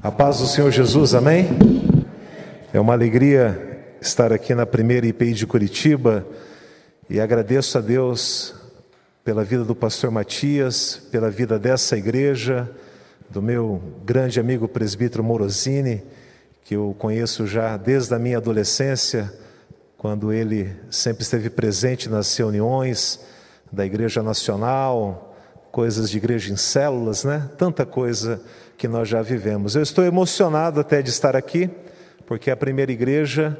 A paz do Senhor Jesus, amém? É uma alegria estar aqui na primeira IPI de Curitiba e agradeço a Deus pela vida do pastor Matias, pela vida dessa igreja, do meu grande amigo presbítero Morosini, que eu conheço já desde a minha adolescência, quando ele sempre esteve presente nas reuniões da Igreja Nacional, coisas de igreja em células, né? Tanta coisa que nós já vivemos. Eu estou emocionado até de estar aqui, porque a primeira igreja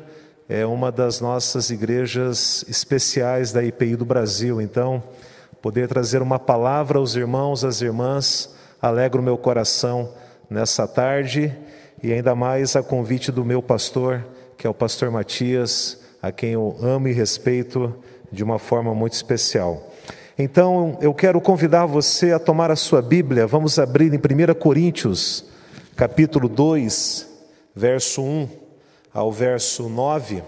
é uma das nossas igrejas especiais da IPI do Brasil. Então, poder trazer uma palavra aos irmãos, às irmãs, alegra o meu coração nessa tarde e ainda mais a convite do meu pastor, que é o pastor Matias, a quem eu amo e respeito de uma forma muito especial. Então, eu quero convidar você a tomar a sua Bíblia, vamos abrir em 1 Coríntios, capítulo 2, verso 1 ao verso 9.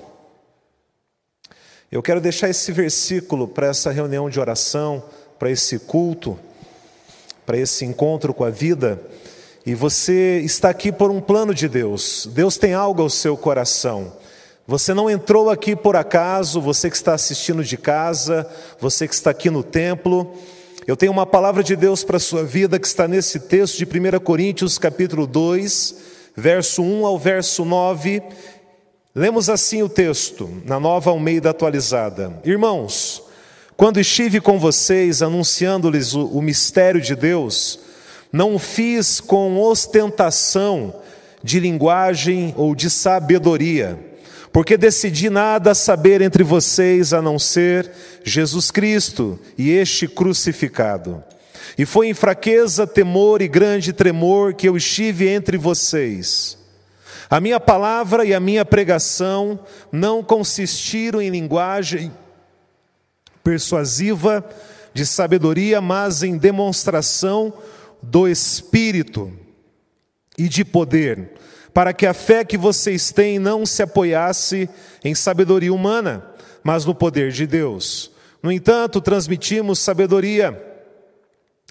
Eu quero deixar esse versículo para essa reunião de oração, para esse culto, para esse encontro com a vida. E você está aqui por um plano de Deus. Deus tem algo ao seu coração. Você não entrou aqui por acaso, você que está assistindo de casa, você que está aqui no templo. Eu tenho uma palavra de Deus para a sua vida que está nesse texto de 1 Coríntios, capítulo 2, verso 1 ao verso 9. Lemos assim o texto, na nova Almeida atualizada: Irmãos, quando estive com vocês anunciando-lhes o, o mistério de Deus, não fiz com ostentação de linguagem ou de sabedoria porque decidi nada saber entre vocês a não ser Jesus Cristo e este crucificado. E foi em fraqueza, temor e grande tremor que eu estive entre vocês. A minha palavra e a minha pregação não consistiram em linguagem persuasiva de sabedoria, mas em demonstração do Espírito e de poder para que a fé que vocês têm não se apoiasse em sabedoria humana, mas no poder de Deus. No entanto, transmitimos sabedoria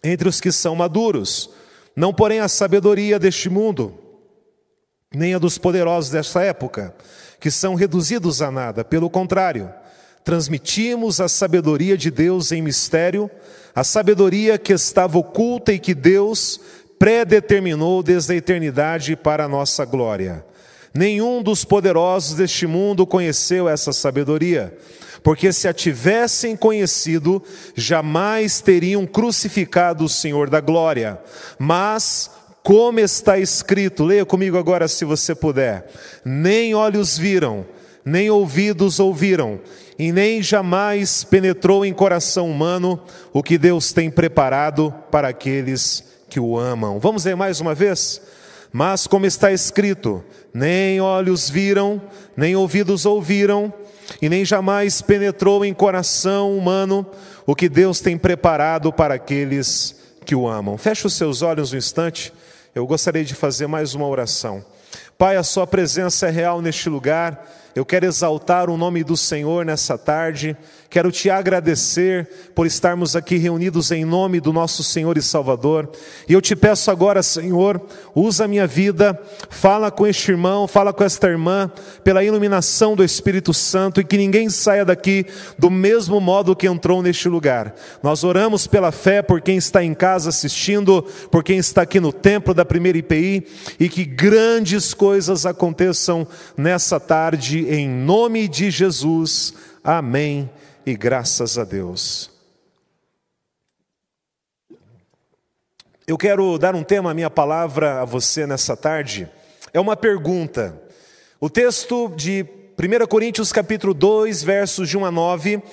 entre os que são maduros, não porém a sabedoria deste mundo, nem a dos poderosos desta época, que são reduzidos a nada, pelo contrário, transmitimos a sabedoria de Deus em mistério, a sabedoria que estava oculta e que Deus predeterminou desde a eternidade para a nossa glória. Nenhum dos poderosos deste mundo conheceu essa sabedoria, porque se a tivessem conhecido, jamais teriam crucificado o Senhor da glória. Mas, como está escrito, leia comigo agora se você puder: nem olhos viram, nem ouvidos ouviram, e nem jamais penetrou em coração humano o que Deus tem preparado para aqueles que que o amam. Vamos ler mais uma vez? Mas, como está escrito, nem olhos viram, nem ouvidos ouviram, e nem jamais penetrou em coração humano o que Deus tem preparado para aqueles que o amam. Feche os seus olhos um instante, eu gostaria de fazer mais uma oração. Pai, a Sua presença é real neste lugar, eu quero exaltar o nome do Senhor nessa tarde. Quero te agradecer por estarmos aqui reunidos em nome do nosso Senhor e Salvador. E eu te peço agora, Senhor, usa a minha vida, fala com este irmão, fala com esta irmã, pela iluminação do Espírito Santo e que ninguém saia daqui do mesmo modo que entrou neste lugar. Nós oramos pela fé por quem está em casa assistindo, por quem está aqui no templo da primeira IPI e que grandes coisas aconteçam nessa tarde, em nome de Jesus. Amém e graças a Deus. Eu quero dar um tema à minha palavra a você nessa tarde. É uma pergunta. O texto de 1 Coríntios capítulo 2, versos de 1 a 9,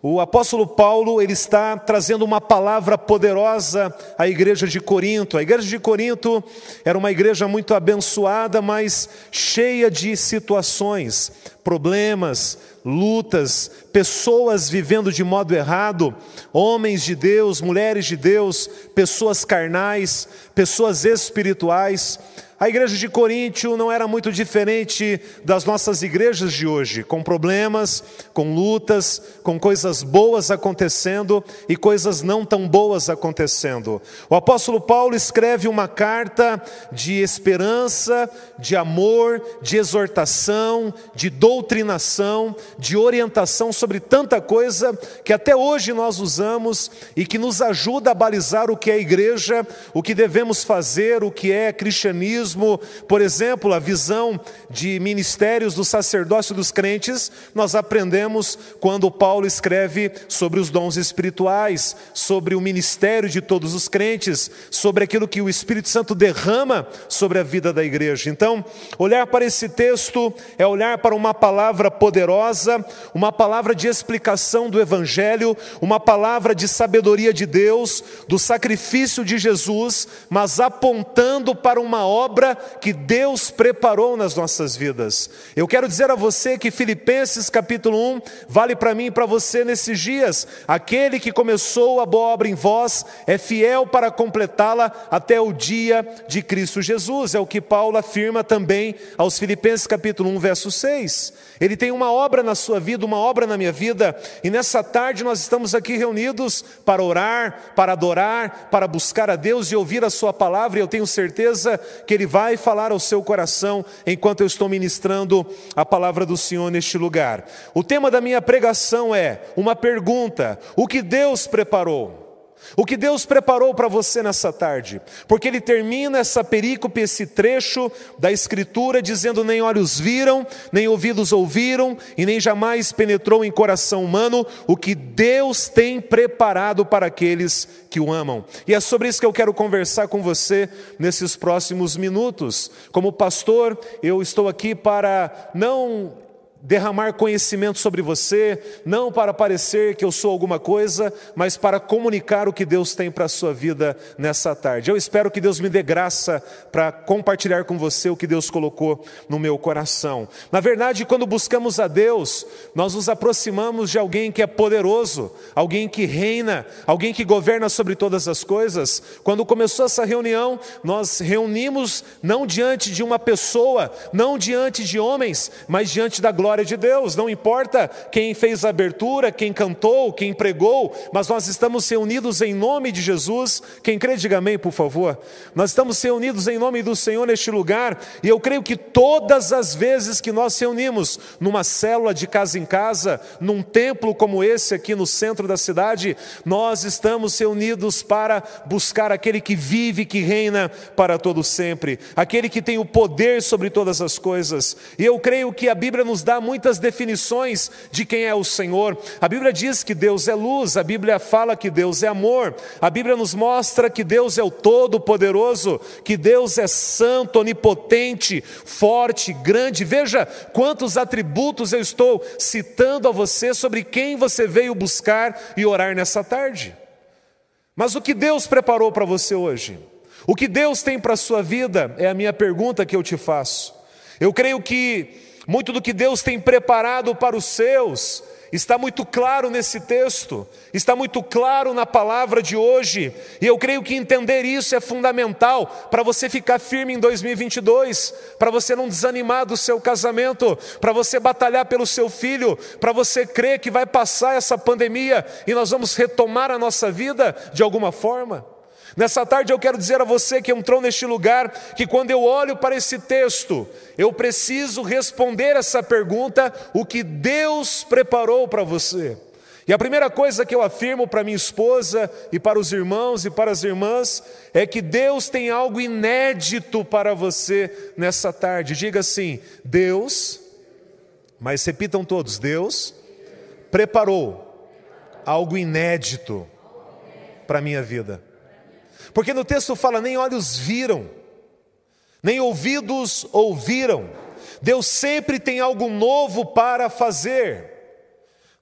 o apóstolo Paulo, ele está trazendo uma palavra poderosa à igreja de Corinto. A igreja de Corinto era uma igreja muito abençoada, mas cheia de situações problemas, lutas, pessoas vivendo de modo errado, homens de Deus, mulheres de Deus, pessoas carnais, pessoas espirituais. A igreja de Coríntio não era muito diferente das nossas igrejas de hoje, com problemas, com lutas, com coisas boas acontecendo e coisas não tão boas acontecendo. O apóstolo Paulo escreve uma carta de esperança, de amor, de exortação, de doutrinação, de orientação sobre tanta coisa que até hoje nós usamos e que nos ajuda a balizar o que é igreja, o que devemos fazer, o que é cristianismo por exemplo, a visão de ministérios do sacerdócio dos crentes, nós aprendemos quando Paulo escreve sobre os dons espirituais, sobre o ministério de todos os crentes, sobre aquilo que o Espírito Santo derrama sobre a vida da igreja. Então, olhar para esse texto é olhar para uma palavra poderosa, uma palavra de explicação do Evangelho, uma palavra de sabedoria de Deus, do sacrifício de Jesus, mas apontando para uma obra que Deus preparou nas nossas vidas. Eu quero dizer a você que Filipenses capítulo 1 vale para mim e para você nesses dias. Aquele que começou a boa obra em vós é fiel para completá-la até o dia de Cristo Jesus. É o que Paulo afirma também aos Filipenses capítulo 1, verso 6. Ele tem uma obra na sua vida, uma obra na minha vida, e nessa tarde nós estamos aqui reunidos para orar, para adorar, para buscar a Deus e ouvir a Sua palavra, e eu tenho certeza que Ele vai falar ao seu coração enquanto eu estou ministrando a palavra do Senhor neste lugar. O tema da minha pregação é uma pergunta: o que Deus preparou? O que Deus preparou para você nessa tarde, porque Ele termina essa perícope, esse trecho da Escritura, dizendo: Nem olhos viram, nem ouvidos ouviram, e nem jamais penetrou em coração humano o que Deus tem preparado para aqueles que o amam. E é sobre isso que eu quero conversar com você nesses próximos minutos. Como pastor, eu estou aqui para não derramar conhecimento sobre você, não para parecer que eu sou alguma coisa, mas para comunicar o que Deus tem para a sua vida nessa tarde. Eu espero que Deus me dê graça para compartilhar com você o que Deus colocou no meu coração. Na verdade, quando buscamos a Deus, nós nos aproximamos de alguém que é poderoso, alguém que reina, alguém que governa sobre todas as coisas. Quando começou essa reunião, nós reunimos não diante de uma pessoa, não diante de homens, mas diante da glória glória de Deus, não importa quem fez a abertura, quem cantou, quem pregou, mas nós estamos reunidos em nome de Jesus. Quem crê, diga amém, por favor. Nós estamos reunidos em nome do Senhor neste lugar, e eu creio que todas as vezes que nós reunimos numa célula de casa em casa, num templo como esse aqui no centro da cidade, nós estamos reunidos para buscar aquele que vive, que reina para todo sempre, aquele que tem o poder sobre todas as coisas. E eu creio que a Bíblia nos dá muitas definições de quem é o Senhor. A Bíblia diz que Deus é luz, a Bíblia fala que Deus é amor, a Bíblia nos mostra que Deus é o Todo-Poderoso, que Deus é santo, onipotente, forte, grande. Veja quantos atributos eu estou citando a você sobre quem você veio buscar e orar nessa tarde. Mas o que Deus preparou para você hoje? O que Deus tem para a sua vida é a minha pergunta que eu te faço. Eu creio que muito do que Deus tem preparado para os seus está muito claro nesse texto, está muito claro na palavra de hoje, e eu creio que entender isso é fundamental para você ficar firme em 2022, para você não desanimar do seu casamento, para você batalhar pelo seu filho, para você crer que vai passar essa pandemia e nós vamos retomar a nossa vida de alguma forma. Nessa tarde eu quero dizer a você que entrou neste lugar que quando eu olho para esse texto, eu preciso responder essa pergunta: o que Deus preparou para você? E a primeira coisa que eu afirmo para minha esposa e para os irmãos e para as irmãs é que Deus tem algo inédito para você nessa tarde. Diga assim: Deus, mas repitam todos: Deus preparou algo inédito para a minha vida. Porque no texto fala: nem olhos viram, nem ouvidos ouviram. Deus sempre tem algo novo para fazer.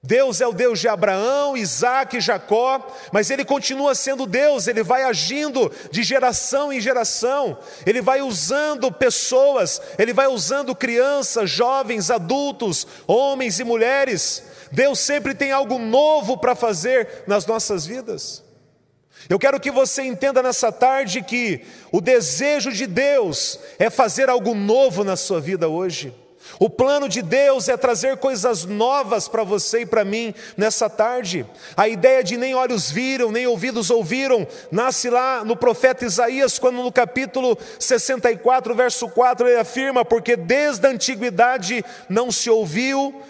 Deus é o Deus de Abraão, Isaac e Jacó, mas Ele continua sendo Deus, Ele vai agindo de geração em geração, Ele vai usando pessoas, Ele vai usando crianças, jovens, adultos, homens e mulheres. Deus sempre tem algo novo para fazer nas nossas vidas. Eu quero que você entenda nessa tarde que o desejo de Deus é fazer algo novo na sua vida hoje. O plano de Deus é trazer coisas novas para você e para mim nessa tarde. A ideia de nem olhos viram, nem ouvidos ouviram, nasce lá no profeta Isaías, quando no capítulo 64, verso 4, ele afirma: Porque desde a antiguidade não se ouviu,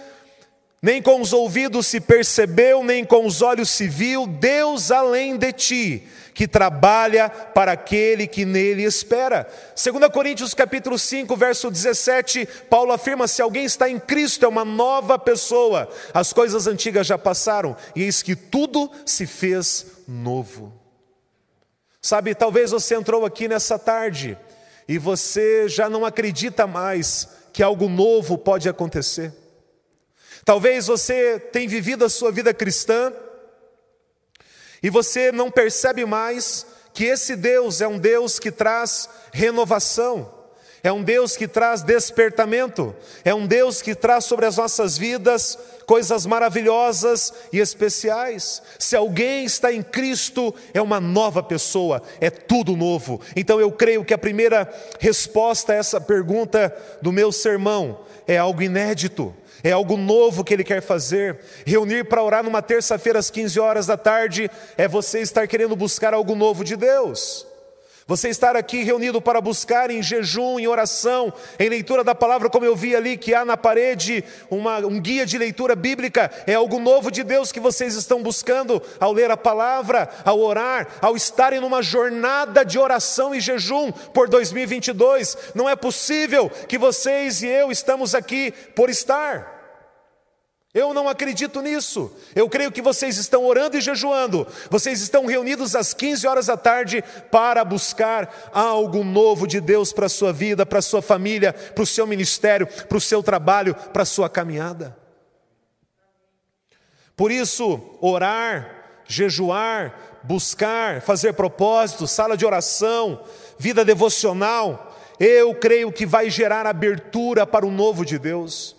nem com os ouvidos se percebeu, nem com os olhos se viu, Deus além de ti que trabalha para aquele que nele espera. 2 Coríntios capítulo 5, verso 17, Paulo afirma: se alguém está em Cristo, é uma nova pessoa. As coisas antigas já passaram, e eis que tudo se fez novo. Sabe, talvez você entrou aqui nessa tarde e você já não acredita mais que algo novo pode acontecer. Talvez você tenha vivido a sua vida cristã e você não percebe mais que esse Deus é um Deus que traz renovação, é um Deus que traz despertamento, é um Deus que traz sobre as nossas vidas coisas maravilhosas e especiais. Se alguém está em Cristo, é uma nova pessoa, é tudo novo. Então eu creio que a primeira resposta a essa pergunta do meu sermão é algo inédito é algo novo que Ele quer fazer. Reunir para orar numa terça-feira às 15 horas da tarde é você estar querendo buscar algo novo de Deus. Você estar aqui reunido para buscar em jejum, em oração, em leitura da palavra, como eu vi ali que há na parede uma, um guia de leitura bíblica, é algo novo de Deus que vocês estão buscando ao ler a palavra, ao orar, ao estarem numa jornada de oração e jejum por 2022. Não é possível que vocês e eu estamos aqui por estar. Eu não acredito nisso. Eu creio que vocês estão orando e jejuando. Vocês estão reunidos às 15 horas da tarde para buscar algo novo de Deus para a sua vida, para a sua família, para o seu ministério, para o seu trabalho, para a sua caminhada. Por isso, orar, jejuar, buscar, fazer propósitos, sala de oração, vida devocional, eu creio que vai gerar abertura para o novo de Deus.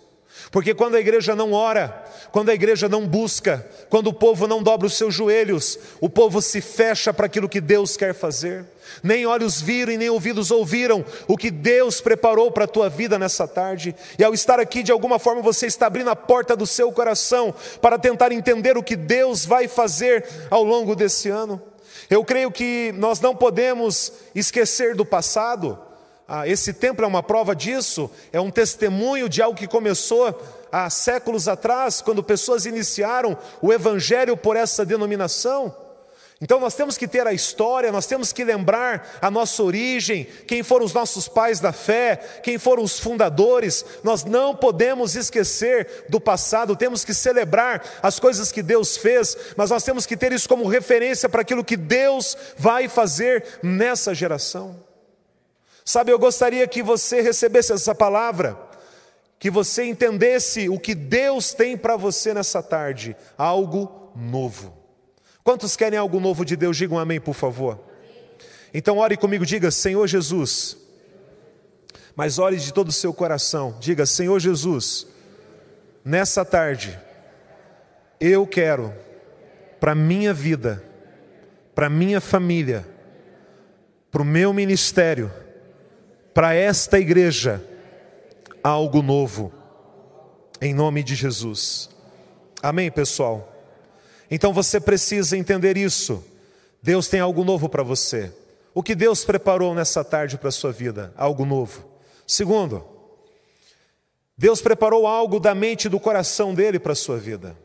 Porque quando a igreja não ora, quando a igreja não busca, quando o povo não dobra os seus joelhos, o povo se fecha para aquilo que Deus quer fazer. Nem olhos viram e nem ouvidos ouviram o que Deus preparou para a tua vida nessa tarde. E ao estar aqui, de alguma forma, você está abrindo a porta do seu coração para tentar entender o que Deus vai fazer ao longo desse ano. Eu creio que nós não podemos esquecer do passado. Ah, esse templo é uma prova disso, é um testemunho de algo que começou há séculos atrás, quando pessoas iniciaram o evangelho por essa denominação. Então nós temos que ter a história, nós temos que lembrar a nossa origem, quem foram os nossos pais da fé, quem foram os fundadores. Nós não podemos esquecer do passado, temos que celebrar as coisas que Deus fez, mas nós temos que ter isso como referência para aquilo que Deus vai fazer nessa geração. Sabe, eu gostaria que você recebesse essa palavra, que você entendesse o que Deus tem para você nessa tarde, algo novo. Quantos querem algo novo de Deus? Digam amém, por favor. Então ore comigo, diga Senhor Jesus. Mas ore de todo o seu coração, diga Senhor Jesus. Nessa tarde, eu quero para minha vida, para minha família, para o meu ministério para esta igreja algo novo, em nome de Jesus. Amém, pessoal? Então você precisa entender isso. Deus tem algo novo para você. O que Deus preparou nessa tarde para a sua vida? Algo novo. Segundo, Deus preparou algo da mente e do coração dele para a sua vida.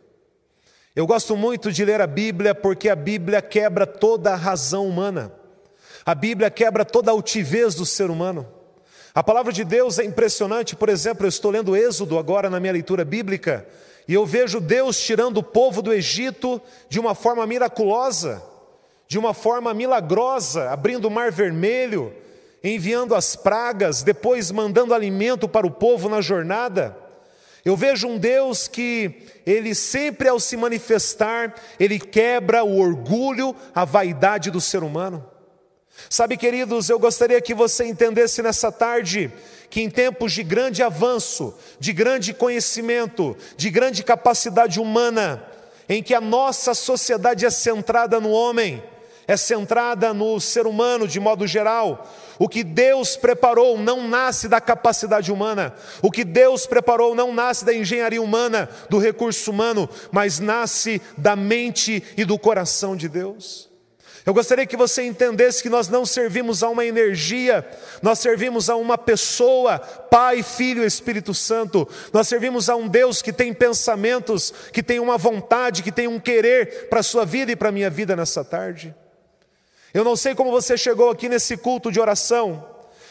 Eu gosto muito de ler a Bíblia porque a Bíblia quebra toda a razão humana. A Bíblia quebra toda a altivez do ser humano. A palavra de Deus é impressionante, por exemplo, eu estou lendo Êxodo agora na minha leitura bíblica, e eu vejo Deus tirando o povo do Egito de uma forma miraculosa, de uma forma milagrosa, abrindo o mar vermelho, enviando as pragas, depois mandando alimento para o povo na jornada. Eu vejo um Deus que ele sempre ao se manifestar, ele quebra o orgulho, a vaidade do ser humano. Sabe, queridos, eu gostaria que você entendesse nessa tarde que em tempos de grande avanço, de grande conhecimento, de grande capacidade humana, em que a nossa sociedade é centrada no homem, é centrada no ser humano de modo geral. O que Deus preparou não nasce da capacidade humana, o que Deus preparou não nasce da engenharia humana, do recurso humano, mas nasce da mente e do coração de Deus. Eu gostaria que você entendesse que nós não servimos a uma energia, nós servimos a uma pessoa, Pai, Filho Espírito Santo. Nós servimos a um Deus que tem pensamentos, que tem uma vontade, que tem um querer para a sua vida e para a minha vida nessa tarde. Eu não sei como você chegou aqui nesse culto de oração,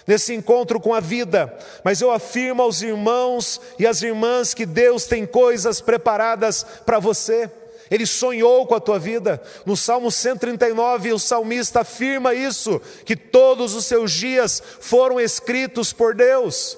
nesse encontro com a vida, mas eu afirmo aos irmãos e às irmãs que Deus tem coisas preparadas para você. Ele sonhou com a tua vida. No Salmo 139, o salmista afirma isso: que todos os seus dias foram escritos por Deus.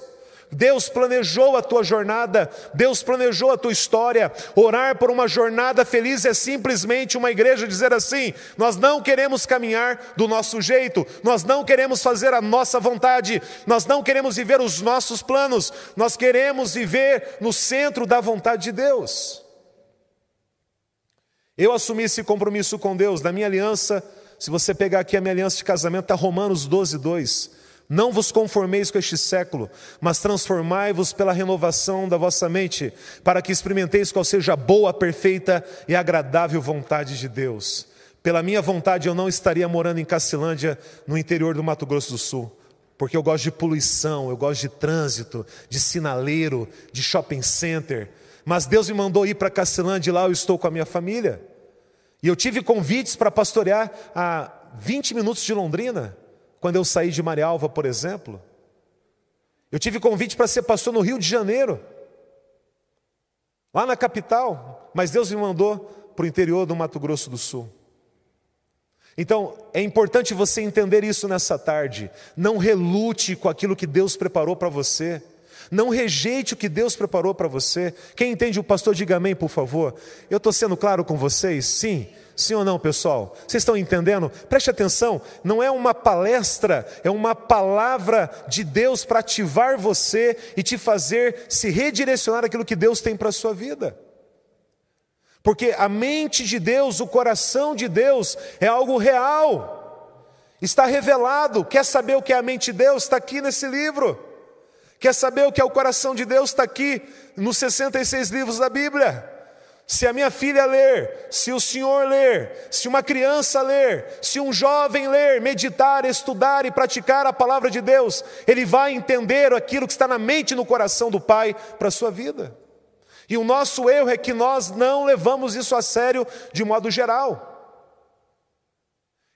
Deus planejou a tua jornada, Deus planejou a tua história. Orar por uma jornada feliz é simplesmente uma igreja dizer assim: nós não queremos caminhar do nosso jeito, nós não queremos fazer a nossa vontade, nós não queremos viver os nossos planos, nós queremos viver no centro da vontade de Deus. Eu assumi esse compromisso com Deus, na minha aliança. Se você pegar aqui a minha aliança de casamento, está Romanos 12, 2. Não vos conformeis com este século, mas transformai-vos pela renovação da vossa mente, para que experimenteis qual seja a boa, perfeita e agradável vontade de Deus. Pela minha vontade, eu não estaria morando em Cacilândia, no interior do Mato Grosso do Sul, porque eu gosto de poluição, eu gosto de trânsito, de sinaleiro, de shopping center. Mas Deus me mandou ir para Cacilândia e lá eu estou com a minha família. E eu tive convites para pastorear a 20 minutos de Londrina. Quando eu saí de Marialva, por exemplo, eu tive convite para ser pastor no Rio de Janeiro, lá na capital, mas Deus me mandou para o interior do Mato Grosso do Sul. Então, é importante você entender isso nessa tarde. Não relute com aquilo que Deus preparou para você. Não rejeite o que Deus preparou para você. Quem entende o pastor, diga amém, por favor. Eu estou sendo claro com vocês? Sim. Sim ou não, pessoal? Vocês estão entendendo? Preste atenção, não é uma palestra, é uma palavra de Deus para ativar você e te fazer se redirecionar aquilo que Deus tem para a sua vida. Porque a mente de Deus, o coração de Deus é algo real, está revelado. Quer saber o que é a mente de Deus? Está aqui nesse livro. Quer saber o que é o coração de Deus? Está aqui nos 66 livros da Bíblia. Se a minha filha ler, se o senhor ler, se uma criança ler, se um jovem ler, meditar, estudar e praticar a palavra de Deus, ele vai entender aquilo que está na mente e no coração do Pai para a sua vida. E o nosso erro é que nós não levamos isso a sério de modo geral.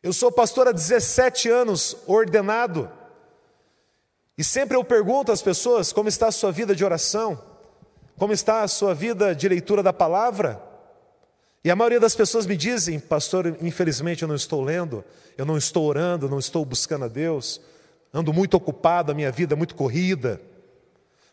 Eu sou pastor há 17 anos, ordenado, e sempre eu pergunto às pessoas como está a sua vida de oração. Como está a sua vida de leitura da palavra? E a maioria das pessoas me dizem, pastor, infelizmente eu não estou lendo, eu não estou orando, não estou buscando a Deus, ando muito ocupado, a minha vida é muito corrida.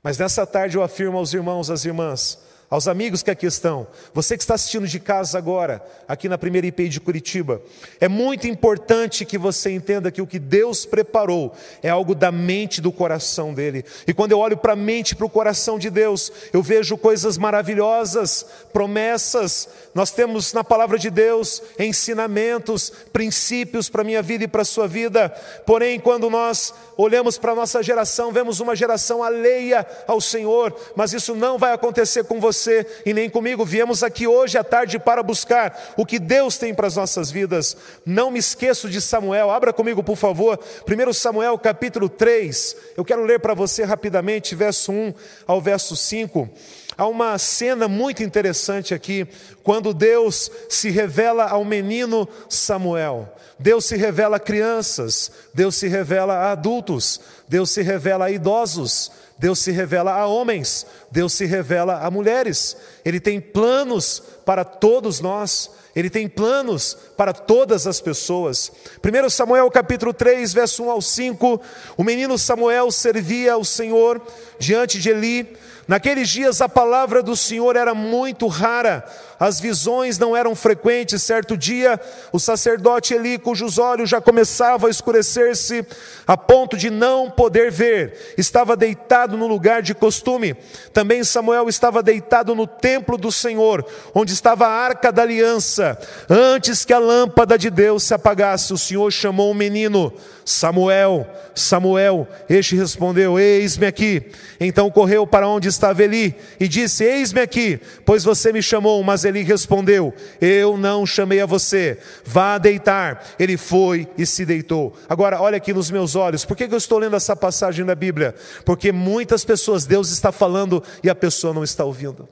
Mas nessa tarde eu afirmo aos irmãos, às irmãs, aos amigos que aqui estão, você que está assistindo de casa agora, aqui na primeira IP de Curitiba, é muito importante que você entenda que o que Deus preparou é algo da mente do coração dele. E quando eu olho para a mente e para o coração de Deus, eu vejo coisas maravilhosas, promessas. Nós temos na palavra de Deus ensinamentos, princípios para a minha vida e para a sua vida. Porém, quando nós olhamos para a nossa geração, vemos uma geração alheia ao Senhor, mas isso não vai acontecer com você você e nem comigo. Viemos aqui hoje à tarde para buscar o que Deus tem para as nossas vidas. Não me esqueço de Samuel. Abra comigo, por favor. 1 Samuel, capítulo 3. Eu quero ler para você rapidamente, verso 1 ao verso 5. Há uma cena muito interessante aqui, quando Deus se revela ao menino Samuel. Deus se revela a crianças, Deus se revela a adultos, Deus se revela a idosos, Deus se revela a homens, Deus se revela a mulheres. Ele tem planos para todos nós. Ele tem planos para todas as pessoas. 1 Samuel capítulo 3, verso 1 ao 5, o menino Samuel servia ao Senhor diante de Eli, Naqueles dias a palavra do Senhor era muito rara, as visões não eram frequentes. Certo dia, o sacerdote Eli, cujos olhos já começavam a escurecer-se, a ponto de não poder ver, estava deitado no lugar de costume. Também Samuel estava deitado no templo do Senhor, onde estava a arca da aliança. Antes que a lâmpada de Deus se apagasse, o Senhor chamou o menino Samuel, Samuel. Este respondeu: Eis-me aqui. Então correu para onde estava Eli e disse: Eis-me aqui, pois você me chamou. Mas Eli respondeu: Eu não chamei a você, vá deitar. Ele foi e se deitou. Agora, olha aqui nos meus olhos, por que eu estou lendo essa passagem da Bíblia? Porque muitas pessoas, Deus está falando e a pessoa não está ouvindo.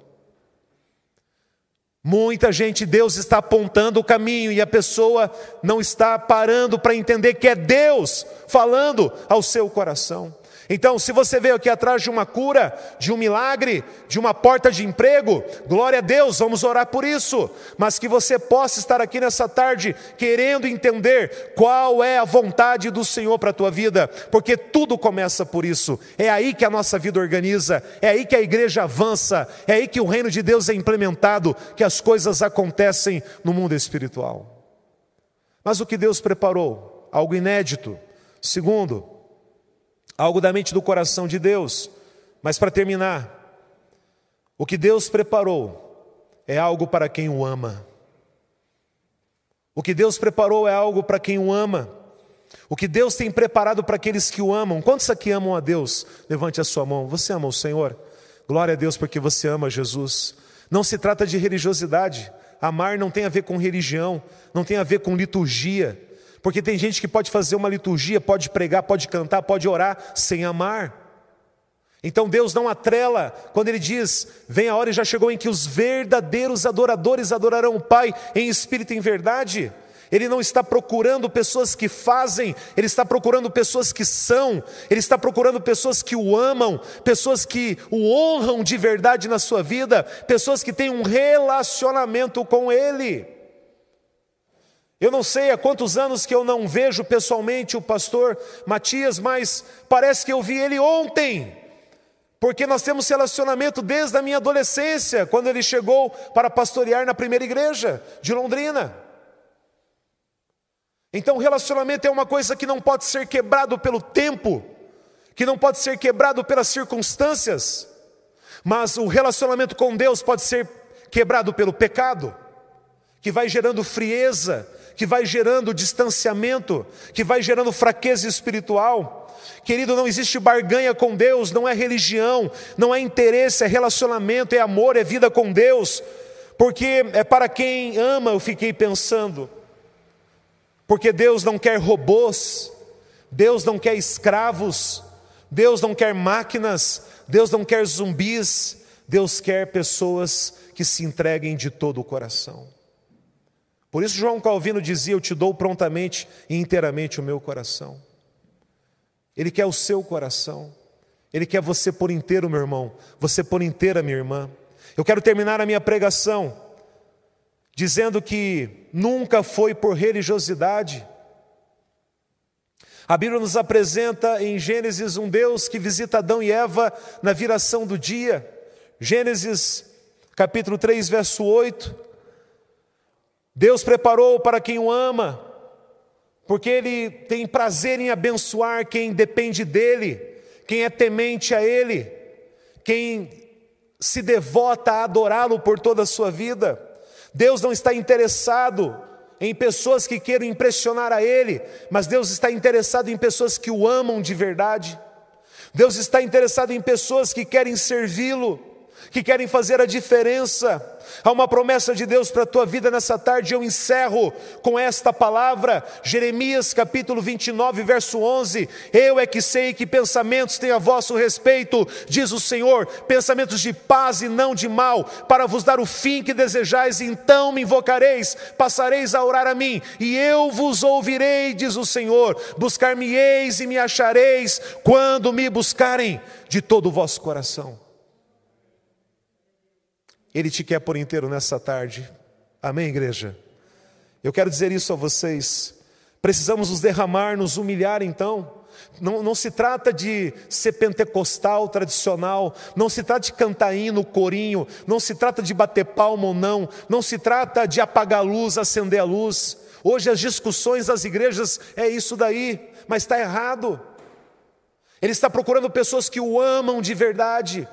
Muita gente, Deus está apontando o caminho e a pessoa não está parando para entender que é Deus falando ao seu coração. Então, se você veio aqui atrás de uma cura, de um milagre, de uma porta de emprego, glória a Deus, vamos orar por isso. Mas que você possa estar aqui nessa tarde querendo entender qual é a vontade do Senhor para a tua vida, porque tudo começa por isso. É aí que a nossa vida organiza, é aí que a igreja avança, é aí que o reino de Deus é implementado, que as coisas acontecem no mundo espiritual. Mas o que Deus preparou? Algo inédito. Segundo, algo da mente do coração de Deus. Mas para terminar, o que Deus preparou é algo para quem o ama. O que Deus preparou é algo para quem o ama. O que Deus tem preparado para aqueles que o amam. Quantos aqui amam a Deus? Levante a sua mão. Você ama o Senhor? Glória a Deus porque você ama Jesus. Não se trata de religiosidade. Amar não tem a ver com religião, não tem a ver com liturgia. Porque tem gente que pode fazer uma liturgia, pode pregar, pode cantar, pode orar sem amar. Então Deus não atrela quando Ele diz: Vem a hora e já chegou em que os verdadeiros adoradores adorarão o Pai em espírito e em verdade. Ele não está procurando pessoas que fazem, Ele está procurando pessoas que são, Ele está procurando pessoas que o amam, pessoas que o honram de verdade na sua vida, pessoas que têm um relacionamento com Ele. Eu não sei há quantos anos que eu não vejo pessoalmente o pastor Matias, mas parece que eu vi ele ontem. Porque nós temos relacionamento desde a minha adolescência, quando ele chegou para pastorear na primeira igreja de Londrina. Então, relacionamento é uma coisa que não pode ser quebrado pelo tempo, que não pode ser quebrado pelas circunstâncias, mas o relacionamento com Deus pode ser quebrado pelo pecado, que vai gerando frieza, que vai gerando distanciamento, que vai gerando fraqueza espiritual. Querido, não existe barganha com Deus, não é religião, não é interesse, é relacionamento, é amor, é vida com Deus, porque é para quem ama, eu fiquei pensando, porque Deus não quer robôs, Deus não quer escravos, Deus não quer máquinas, Deus não quer zumbis, Deus quer pessoas que se entreguem de todo o coração. Por isso, João Calvino dizia: Eu te dou prontamente e inteiramente o meu coração. Ele quer o seu coração. Ele quer você por inteiro, meu irmão. Você por inteira, minha irmã. Eu quero terminar a minha pregação dizendo que nunca foi por religiosidade. A Bíblia nos apresenta em Gênesis um Deus que visita Adão e Eva na viração do dia. Gênesis capítulo 3, verso 8. Deus preparou para quem o ama, porque Ele tem prazer em abençoar quem depende dEle, quem é temente a Ele, quem se devota a adorá-lo por toda a sua vida. Deus não está interessado em pessoas que queiram impressionar a Ele, mas Deus está interessado em pessoas que o amam de verdade. Deus está interessado em pessoas que querem servi-lo. Que querem fazer a diferença. Há uma promessa de Deus para a tua vida nessa tarde. Eu encerro com esta palavra, Jeremias capítulo 29, verso 11. Eu é que sei que pensamentos têm a vosso respeito, diz o Senhor, pensamentos de paz e não de mal, para vos dar o fim que desejais. Então me invocareis, passareis a orar a mim, e eu vos ouvirei, diz o Senhor. Buscar-me-eis e me achareis quando me buscarem de todo o vosso coração. Ele te quer por inteiro nessa tarde. Amém, igreja? Eu quero dizer isso a vocês. Precisamos nos derramar, nos humilhar então. Não, não, se trata de ser pentecostal tradicional, não se trata de cantar hino, corinho, não se trata de bater palma ou não, não se trata de apagar a luz, acender a luz. Hoje as discussões das igrejas é isso daí, mas está errado. Ele está procurando pessoas que o amam de verdade.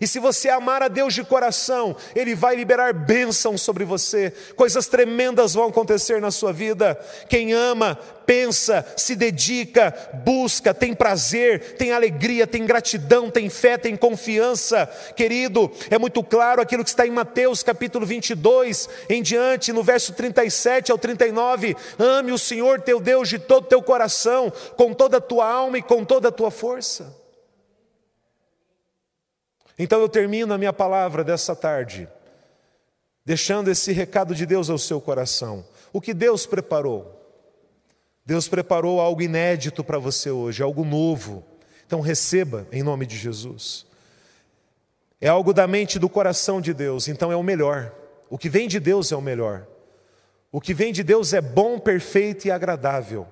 E se você amar a Deus de coração, Ele vai liberar bênção sobre você, coisas tremendas vão acontecer na sua vida. Quem ama, pensa, se dedica, busca, tem prazer, tem alegria, tem gratidão, tem fé, tem confiança. Querido, é muito claro aquilo que está em Mateus capítulo 22, em diante, no verso 37 ao 39. Ame o Senhor teu Deus de todo teu coração, com toda a tua alma e com toda a tua força. Então eu termino a minha palavra dessa tarde, deixando esse recado de Deus ao seu coração. O que Deus preparou? Deus preparou algo inédito para você hoje, algo novo. Então receba em nome de Jesus. É algo da mente e do coração de Deus, então é o melhor. O que vem de Deus é o melhor. O que vem de Deus é bom, perfeito e agradável.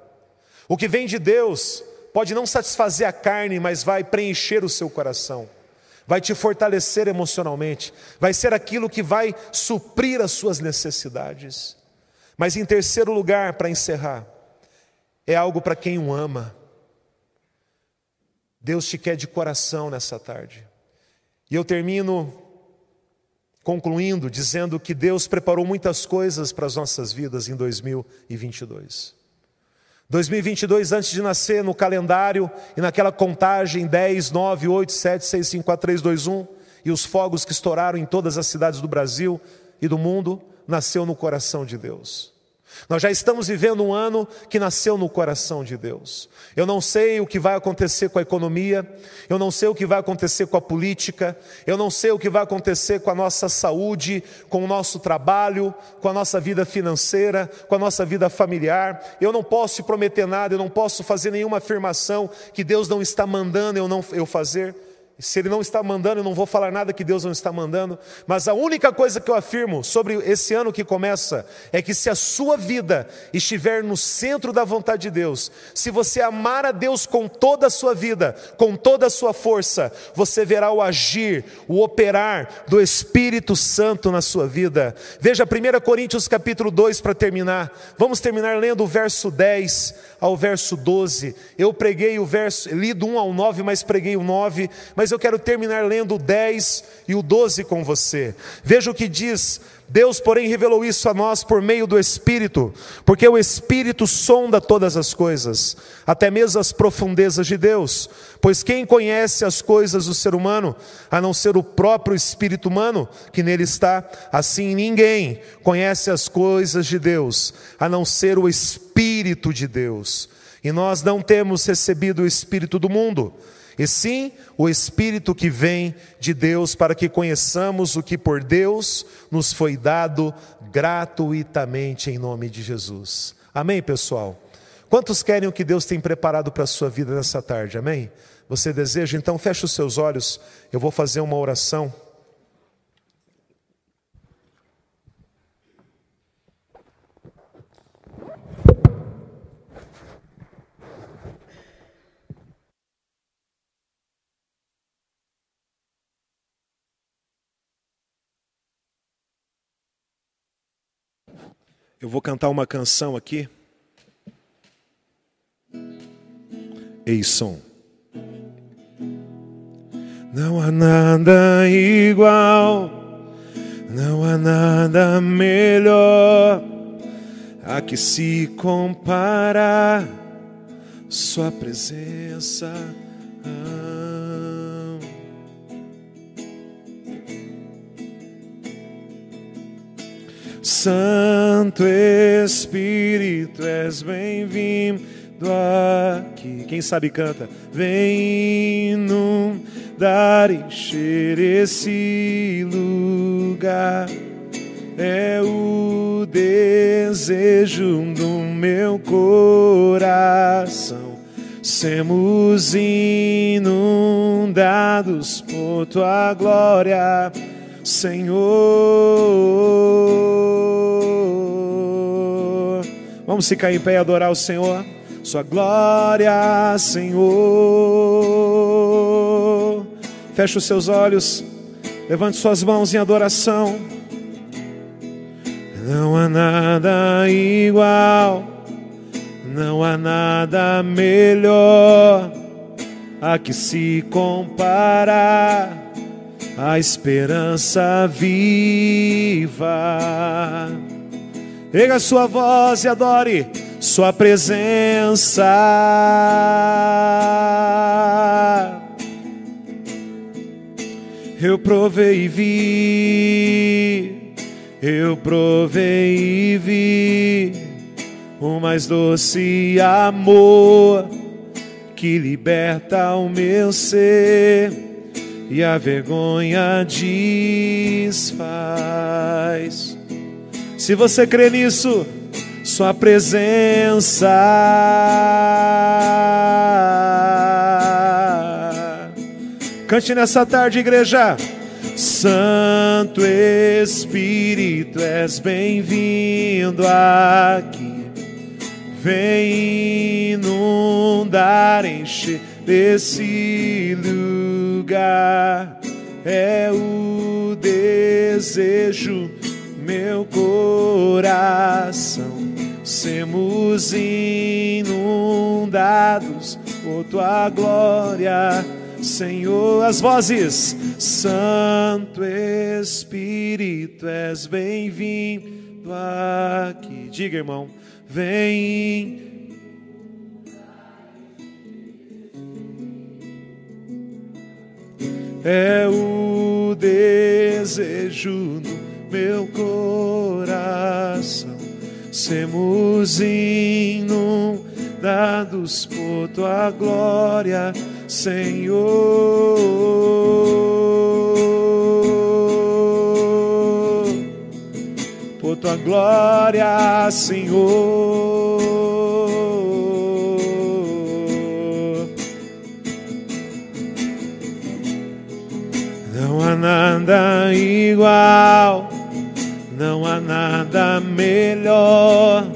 O que vem de Deus pode não satisfazer a carne, mas vai preencher o seu coração vai te fortalecer emocionalmente, vai ser aquilo que vai suprir as suas necessidades. Mas em terceiro lugar, para encerrar, é algo para quem o ama. Deus te quer de coração nessa tarde. E eu termino concluindo dizendo que Deus preparou muitas coisas para as nossas vidas em 2022. 2022, antes de nascer, no calendário e naquela contagem 10, 9, 8, 7, 6, 5, 4, 3, 2, 1, e os fogos que estouraram em todas as cidades do Brasil e do mundo, nasceu no coração de Deus. Nós já estamos vivendo um ano que nasceu no coração de Deus. Eu não sei o que vai acontecer com a economia, eu não sei o que vai acontecer com a política, eu não sei o que vai acontecer com a nossa saúde, com o nosso trabalho, com a nossa vida financeira, com a nossa vida familiar. Eu não posso te prometer nada, eu não posso fazer nenhuma afirmação que Deus não está mandando eu não eu fazer. Se Ele não está mandando, eu não vou falar nada que Deus não está mandando, mas a única coisa que eu afirmo sobre esse ano que começa é que se a sua vida estiver no centro da vontade de Deus, se você amar a Deus com toda a sua vida, com toda a sua força, você verá o agir, o operar do Espírito Santo na sua vida. Veja 1 Coríntios capítulo 2 para terminar. Vamos terminar lendo o verso 10 ao verso 12. Eu preguei o verso, li do 1 ao 9, mas preguei o 9, mas eu quero terminar lendo o 10 e o 12 com você. Veja o que diz Deus, porém, revelou isso a nós por meio do Espírito, porque o Espírito sonda todas as coisas, até mesmo as profundezas de Deus. Pois quem conhece as coisas do ser humano, a não ser o próprio Espírito humano que nele está, assim ninguém conhece as coisas de Deus, a não ser o Espírito de Deus. E nós não temos recebido o Espírito do mundo e sim o Espírito que vem de Deus para que conheçamos o que por Deus nos foi dado gratuitamente em nome de Jesus. Amém, pessoal? Quantos querem o que Deus tem preparado para a sua vida nessa tarde? Amém? Você deseja? Então feche os seus olhos, eu vou fazer uma oração. Eu vou cantar uma canção aqui. Ei, som. Não há nada igual, não há nada melhor a que se comparar Sua presença. Ah. Santo Espírito, és bem-vindo aqui. Quem sabe canta. Vem inundar, encher esse lugar. É o desejo do meu coração. Semos inundados por tua glória, Senhor. Vamos ficar em pé e adorar o Senhor. Sua glória, Senhor. Feche os seus olhos, levante suas mãos em adoração. Não há nada igual, não há nada melhor a que se comparar a esperança viva. Erga sua voz e adore Sua presença. Eu provei e vi eu provei e vi o mais doce amor que liberta o meu ser e a vergonha desfaz. Se você crê nisso, Sua presença. Cante nessa tarde, igreja. Santo Espírito, és bem-vindo aqui. Vem inundar, encher esse lugar. É o desejo meu coração. Semos inundados por tua glória Senhor, as vozes, Santo Espírito, és bem-vindo aqui. Diga, irmão, vem. É o desejo do meu coração, semos inundados por tua glória Senhor. Por tua glória, Senhor. Não há nada igual, não há nada melhor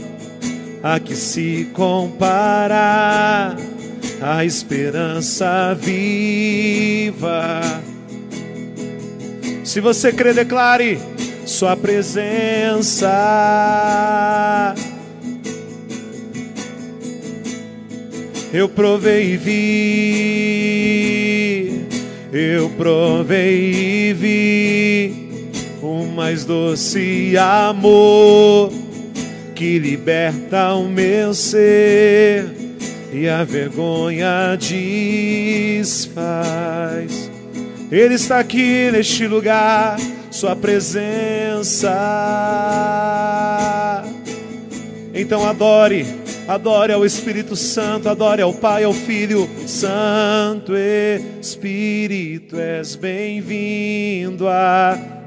a que se comparar a esperança viva. Se você crê, declare Sua presença. Eu provei e vi, eu provei e vi mais doce amor que liberta o meu ser e a vergonha desfaz. Ele está aqui neste lugar, Sua presença. Então adore, adore ao Espírito Santo, adore ao Pai, ao Filho, Santo Espírito, és bem-vindo aqui.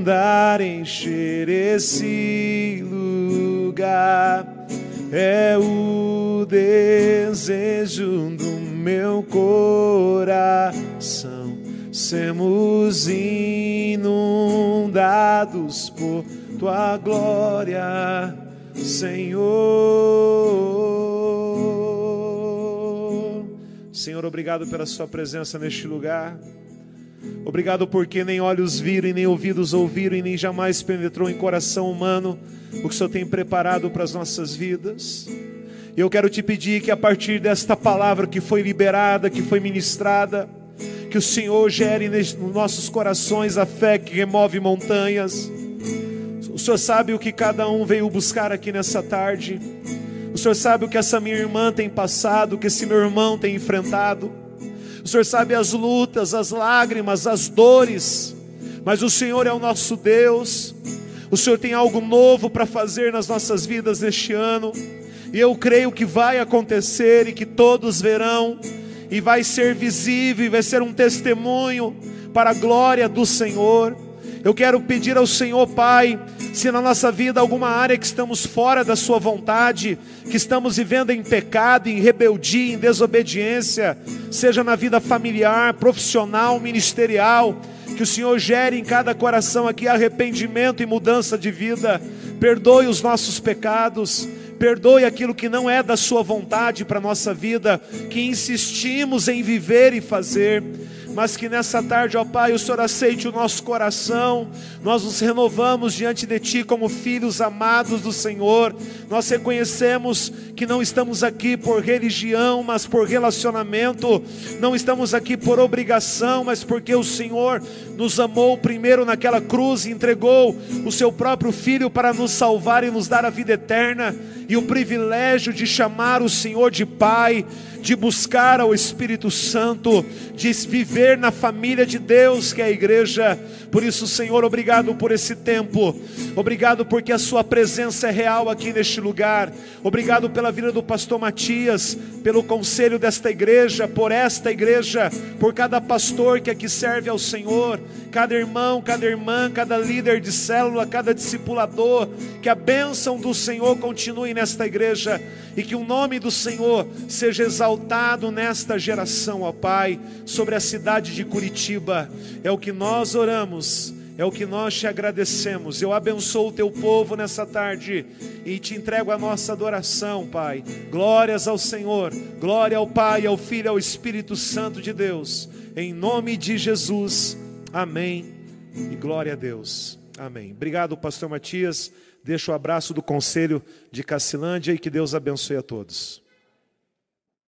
Nundar, encher esse lugar é o desejo do meu coração. Semos inundados por tua glória, Senhor. Senhor, obrigado pela Sua presença neste lugar. Obrigado porque nem olhos viram, e nem ouvidos ouviram, e nem jamais penetrou em coração humano o que o Senhor tem preparado para as nossas vidas. E eu quero te pedir que a partir desta palavra que foi liberada, que foi ministrada, que o Senhor gere nos nossos corações a fé que remove montanhas. O Senhor sabe o que cada um veio buscar aqui nessa tarde. O Senhor sabe o que essa minha irmã tem passado, o que esse meu irmão tem enfrentado. O Senhor sabe as lutas, as lágrimas, as dores mas o Senhor é o nosso Deus. O Senhor tem algo novo para fazer nas nossas vidas neste ano, e eu creio que vai acontecer e que todos verão, e vai ser visível, e vai ser um testemunho para a glória do Senhor. Eu quero pedir ao Senhor, Pai, se na nossa vida alguma área que estamos fora da Sua vontade, que estamos vivendo em pecado, em rebeldia, em desobediência, seja na vida familiar, profissional, ministerial, que o Senhor gere em cada coração aqui arrependimento e mudança de vida, perdoe os nossos pecados, perdoe aquilo que não é da Sua vontade para a nossa vida, que insistimos em viver e fazer mas que nessa tarde, ó Pai, o Senhor aceite o nosso coração, nós nos renovamos diante de Ti como filhos amados do Senhor, nós reconhecemos que não estamos aqui por religião, mas por relacionamento, não estamos aqui por obrigação, mas porque o Senhor nos amou primeiro naquela cruz e entregou o Seu próprio Filho para nos salvar e nos dar a vida eterna, e o privilégio de chamar o Senhor de Pai, de buscar ao Espírito Santo, de viver na família de Deus, que é a igreja. Por isso, Senhor, obrigado por esse tempo, obrigado porque a Sua presença é real aqui neste lugar, obrigado pela vida do pastor Matias, pelo conselho desta igreja, por esta igreja, por cada pastor que aqui serve ao Senhor, cada irmão, cada irmã, cada líder de célula, cada discipulador, que a bênção do Senhor continue nesta igreja e que o nome do Senhor seja exaltado nesta geração, ó Pai, sobre a cidade de Curitiba. É o que nós oramos, é o que nós te agradecemos. Eu abençoo o teu povo nessa tarde e te entrego a nossa adoração, Pai. Glórias ao Senhor, glória ao Pai, ao Filho ao Espírito Santo de Deus. Em nome de Jesus. Amém. E glória a Deus. Amém. Obrigado, pastor Matias. Deixo o abraço do conselho de Cacilândia e que Deus abençoe a todos.